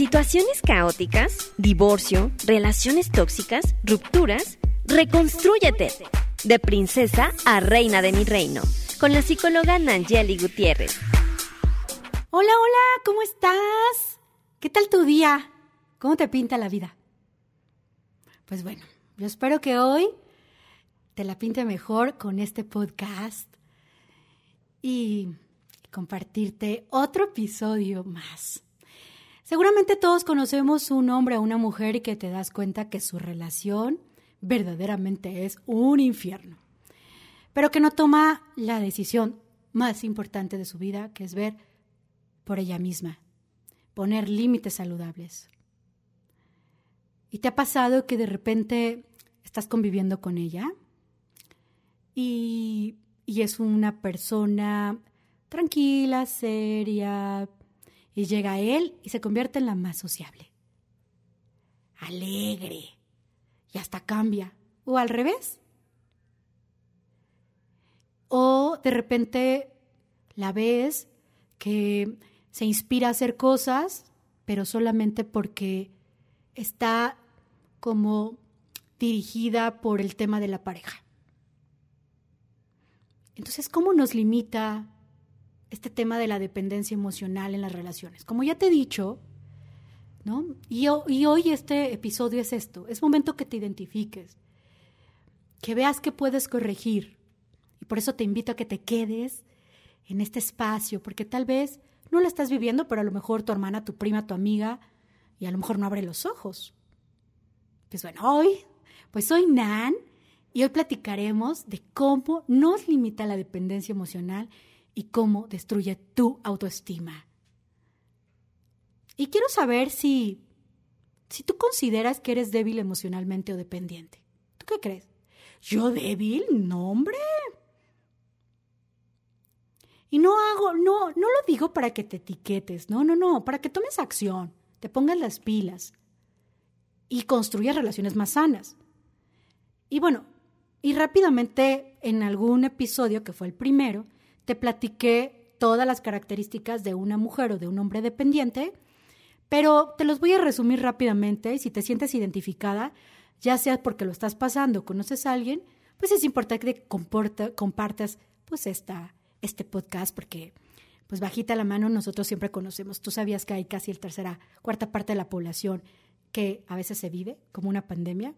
situaciones caóticas, divorcio, relaciones tóxicas, rupturas, reconstrúyete. De princesa a reina de mi reino, con la psicóloga Nangeli Gutiérrez. Hola, hola, ¿cómo estás? ¿Qué tal tu día? ¿Cómo te pinta la vida? Pues bueno, yo espero que hoy te la pinte mejor con este podcast y compartirte otro episodio más. Seguramente todos conocemos un hombre o una mujer y que te das cuenta que su relación verdaderamente es un infierno, pero que no toma la decisión más importante de su vida, que es ver por ella misma, poner límites saludables. ¿Y te ha pasado que de repente estás conviviendo con ella y, y es una persona tranquila, seria, y llega él y se convierte en la más sociable. Alegre. Y hasta cambia. O al revés. O de repente la ves que se inspira a hacer cosas, pero solamente porque está como dirigida por el tema de la pareja. Entonces, ¿cómo nos limita este tema de la dependencia emocional en las relaciones. Como ya te he dicho, ¿no? Y, hoy este episodio es esto, es momento que te identifiques, que veas que puedes corregir. Y por eso te invito a que te quedes en este espacio, porque tal vez no lo estás viviendo, pero a lo mejor tu hermana, tu prima, tu amiga, y a lo mejor no abre los ojos. Pues bueno, hoy, pues soy Nan, y hoy platicaremos de cómo nos limita la dependencia emocional y cómo destruye tu autoestima. Y quiero saber si, si tú consideras que eres débil emocionalmente o dependiente. ¿Tú qué crees? ¿Yo débil? No, hombre. Y no hago, no, no lo digo para que te etiquetes, no, no, no, para que tomes acción, te pongas las pilas y construyas relaciones más sanas. Y bueno, y rápidamente en algún episodio, que fue el primero, te platiqué todas las características de una mujer o de un hombre dependiente, pero te los voy a resumir rápidamente y si te sientes identificada, ya sea porque lo estás pasando conoces a alguien, pues es importante que compartas pues esta, este podcast porque pues bajita la mano nosotros siempre conocemos. Tú sabías que hay casi el tercera, cuarta parte de la población que a veces se vive como una pandemia.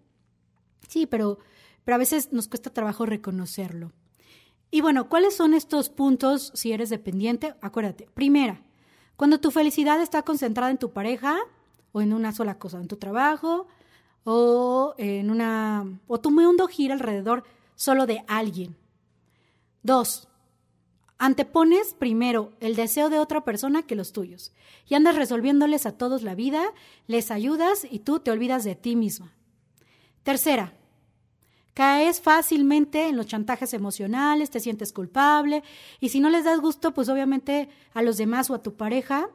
Sí, pero, pero a veces nos cuesta trabajo reconocerlo. Y bueno, ¿cuáles son estos puntos si eres dependiente? Acuérdate, primera, cuando tu felicidad está concentrada en tu pareja o en una sola cosa, en tu trabajo o en una o tu mundo gira alrededor solo de alguien. Dos, antepones primero el deseo de otra persona que los tuyos y andas resolviéndoles a todos la vida, les ayudas y tú te olvidas de ti misma. Tercera, Caes fácilmente en los chantajes emocionales, te sientes culpable y si no les das gusto, pues obviamente a los demás o a tu pareja,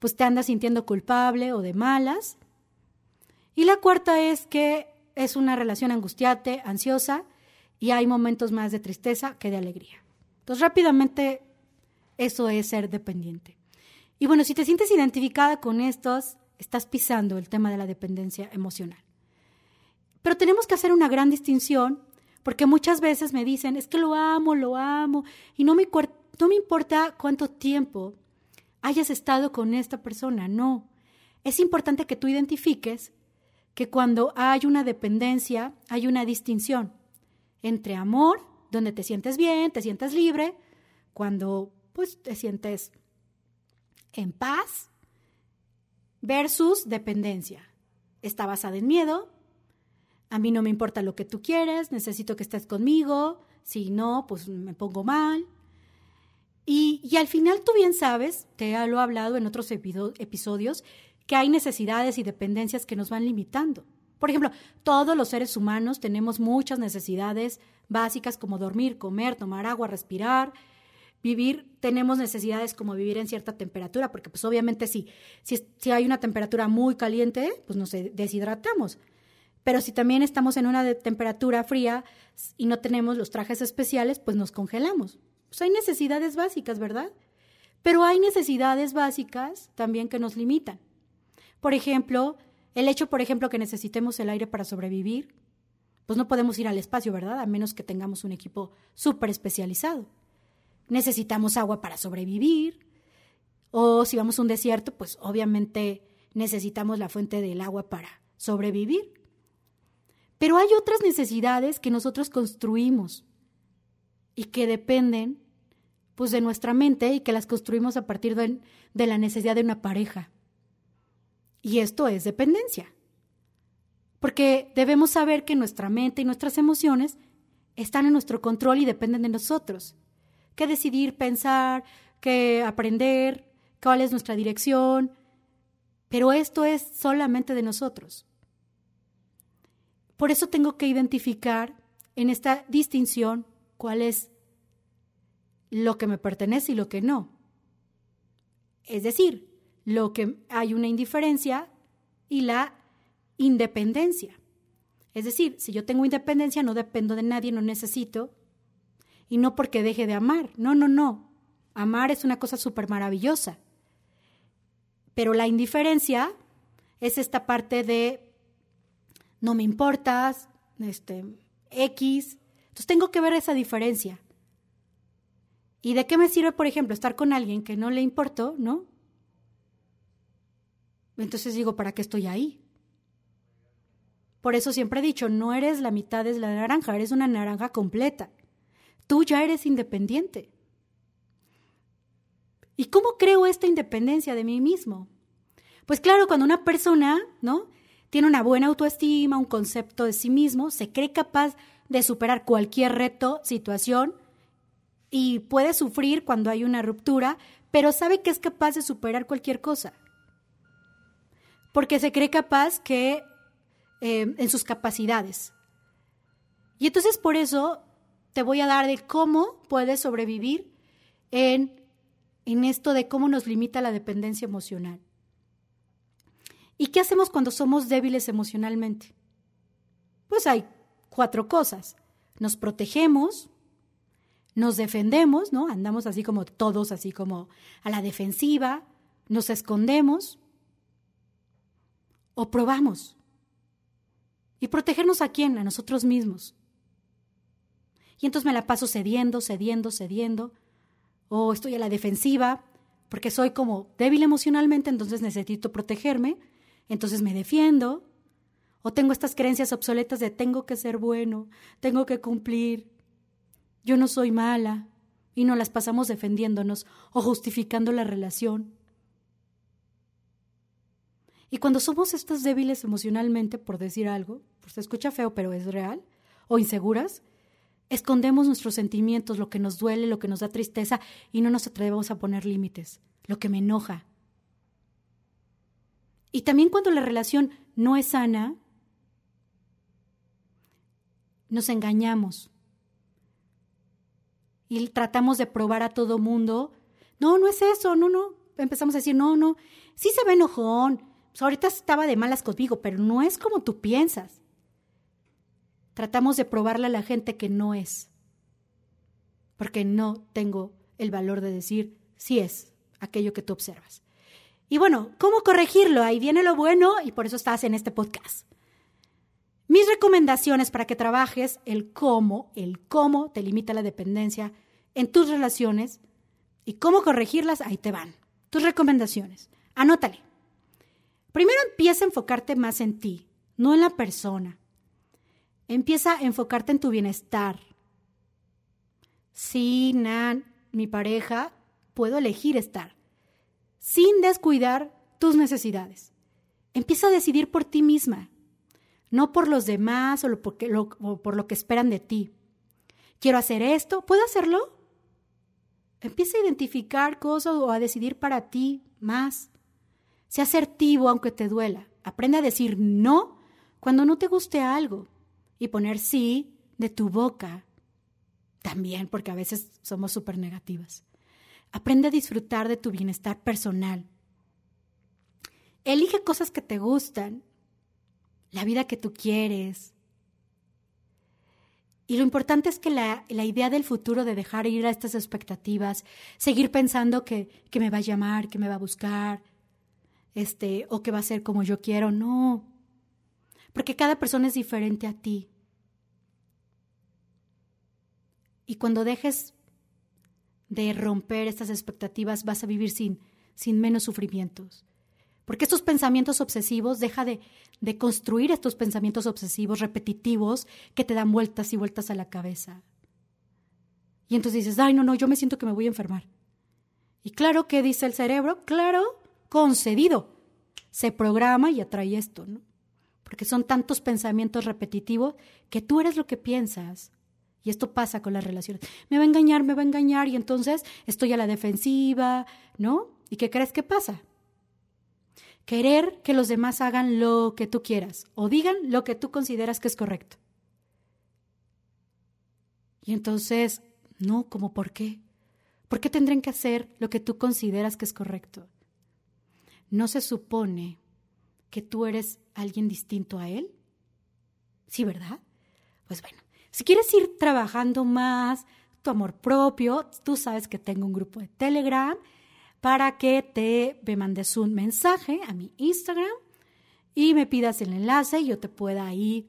pues te andas sintiendo culpable o de malas. Y la cuarta es que es una relación angustiante, ansiosa y hay momentos más de tristeza que de alegría. Entonces rápidamente eso es ser dependiente. Y bueno, si te sientes identificada con estos, estás pisando el tema de la dependencia emocional. Pero tenemos que hacer una gran distinción porque muchas veces me dicen, es que lo amo, lo amo, y no me, no me importa cuánto tiempo hayas estado con esta persona, no. Es importante que tú identifiques que cuando hay una dependencia, hay una distinción entre amor, donde te sientes bien, te sientes libre, cuando pues te sientes en paz, versus dependencia. Está basada en miedo, a mí no me importa lo que tú quieres, necesito que estés conmigo, si no, pues me pongo mal. Y, y al final tú bien sabes, te lo he hablado en otros episodios, que hay necesidades y dependencias que nos van limitando. Por ejemplo, todos los seres humanos tenemos muchas necesidades básicas como dormir, comer, tomar agua, respirar, vivir, tenemos necesidades como vivir en cierta temperatura, porque pues obviamente si, si, si hay una temperatura muy caliente, pues nos deshidratamos. Pero si también estamos en una temperatura fría y no tenemos los trajes especiales, pues nos congelamos. Pues hay necesidades básicas, ¿verdad? Pero hay necesidades básicas también que nos limitan. por ejemplo, el hecho, por ejemplo, que necesitemos el aire para sobrevivir, pues no podemos ir al espacio, ¿verdad? A menos que tengamos un equipo súper especializado. Necesitamos agua para sobrevivir. O si vamos a un desierto, pues obviamente necesitamos la fuente del agua para sobrevivir. Pero hay otras necesidades que nosotros construimos y que dependen pues de nuestra mente y que las construimos a partir de, de la necesidad de una pareja. Y esto es dependencia. Porque debemos saber que nuestra mente y nuestras emociones están en nuestro control y dependen de nosotros. Que decidir, pensar, que aprender, cuál es nuestra dirección. Pero esto es solamente de nosotros. Por eso tengo que identificar en esta distinción cuál es lo que me pertenece y lo que no. Es decir, lo que hay una indiferencia y la independencia. Es decir, si yo tengo independencia, no dependo de nadie, no necesito. Y no porque deje de amar. No, no, no. Amar es una cosa súper maravillosa. Pero la indiferencia es esta parte de no me importas, este, X. Entonces tengo que ver esa diferencia. ¿Y de qué me sirve, por ejemplo, estar con alguien que no le importó, no? Entonces digo, ¿para qué estoy ahí? Por eso siempre he dicho, no eres la mitad de la naranja, eres una naranja completa. Tú ya eres independiente. ¿Y cómo creo esta independencia de mí mismo? Pues claro, cuando una persona, ¿no? Tiene una buena autoestima, un concepto de sí mismo, se cree capaz de superar cualquier reto, situación y puede sufrir cuando hay una ruptura, pero sabe que es capaz de superar cualquier cosa. Porque se cree capaz que eh, en sus capacidades. Y entonces por eso te voy a dar de cómo puedes sobrevivir en, en esto de cómo nos limita la dependencia emocional. ¿Y qué hacemos cuando somos débiles emocionalmente? Pues hay cuatro cosas. Nos protegemos, nos defendemos, ¿no? Andamos así como todos, así como a la defensiva, nos escondemos o probamos. ¿Y protegernos a quién? A nosotros mismos. Y entonces me la paso cediendo, cediendo, cediendo. O estoy a la defensiva porque soy como débil emocionalmente, entonces necesito protegerme. Entonces me defiendo. O tengo estas creencias obsoletas de tengo que ser bueno, tengo que cumplir. Yo no soy mala. Y no las pasamos defendiéndonos o justificando la relación. Y cuando somos estas débiles emocionalmente, por decir algo, pues se escucha feo, pero es real, o inseguras, escondemos nuestros sentimientos, lo que nos duele, lo que nos da tristeza, y no nos atrevemos a poner límites, lo que me enoja. Y también cuando la relación no es sana, nos engañamos y tratamos de probar a todo mundo, no, no es eso, no, no. Empezamos a decir, no, no, sí se ve enojón, pues, ahorita estaba de malas conmigo, pero no es como tú piensas. Tratamos de probarle a la gente que no es, porque no tengo el valor de decir si es aquello que tú observas. Y bueno, ¿cómo corregirlo? Ahí viene lo bueno y por eso estás en este podcast. Mis recomendaciones para que trabajes el cómo, el cómo te limita la dependencia en tus relaciones y cómo corregirlas, ahí te van. Tus recomendaciones. Anótale. Primero empieza a enfocarte más en ti, no en la persona. Empieza a enfocarte en tu bienestar. Sí, Nan, mi pareja, puedo elegir estar, sin descuidar tus necesidades. Empieza a decidir por ti misma, no por los demás o, por lo que esperan de ti. Quiero hacer esto, ¿puedo hacerlo? Empieza a identificar cosas o a decidir para ti más. Sea asertivo aunque te duela. Aprende a decir no cuando no te guste algo y poner sí de tu boca. También porque a veces somos súper negativas. Aprende a disfrutar de tu bienestar personal. Elige cosas que te gustan, la vida que tú quieres. Y lo importante es que la, la, idea del futuro de dejar ir a estas expectativas, seguir pensando que, que me va a llamar, que me va a buscar, este, o que va a ser como yo quiero, no. Porque cada persona es diferente a ti. Y cuando dejes de romper estas expectativas, vas a vivir sin, sin menos sufrimientos. Porque estos pensamientos obsesivos, deja de, de construir estos pensamientos obsesivos repetitivos que te dan vueltas y vueltas a la cabeza. Y entonces dices, ay, no, no, yo me siento que me voy a enfermar. Y claro, ¿qué dice el cerebro? Claro, concedido. Se programa y atrae esto, ¿no? Porque son tantos pensamientos repetitivos que tú eres lo que piensas. Y esto pasa con las relaciones. Me va a engañar, me va a engañar y entonces estoy a la defensiva, ¿no? ¿Y qué crees que pasa? Querer que los demás hagan lo que tú quieras o digan lo que tú consideras que es correcto. Y entonces, no, ¿cómo por qué? ¿Por qué tendrían que hacer lo que tú consideras que es correcto? ¿No se supone que tú eres alguien distinto a él? Sí, ¿verdad? Pues bueno, si quieres ir trabajando más tu amor propio, tú sabes que tengo un grupo de Telegram para que te me mandes un mensaje a mi Instagram y me pidas el enlace y yo te pueda ir.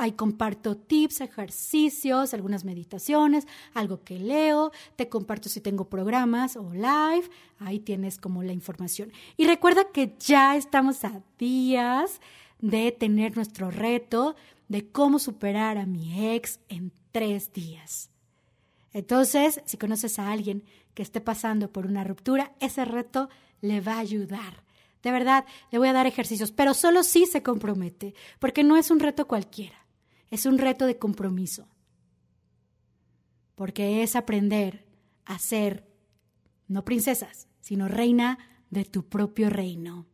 Ahí comparto tips, ejercicios, algunas meditaciones, algo que leo, te comparto si tengo programas o live, ahí tienes como la información. Y recuerda que ya estamos a días de tener nuestro reto de cómo superar a mi ex en tres días. Entonces, si conoces a alguien que esté pasando por una ruptura, ese reto le va a ayudar. De verdad, le voy a dar ejercicios, pero solo si se compromete, porque no es un reto cualquiera, es un reto de compromiso. Porque es aprender a ser, no princesas, sino reina de tu propio reino.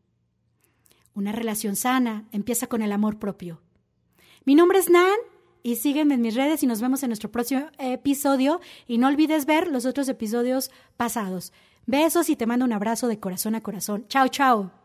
Una relación sana empieza con el amor propio. Mi nombre es Nan y sígueme en mis redes y nos vemos en nuestro próximo episodio. Y no olvides ver los otros episodios pasados. Besos y te mando un abrazo de corazón a corazón. Chao, chao.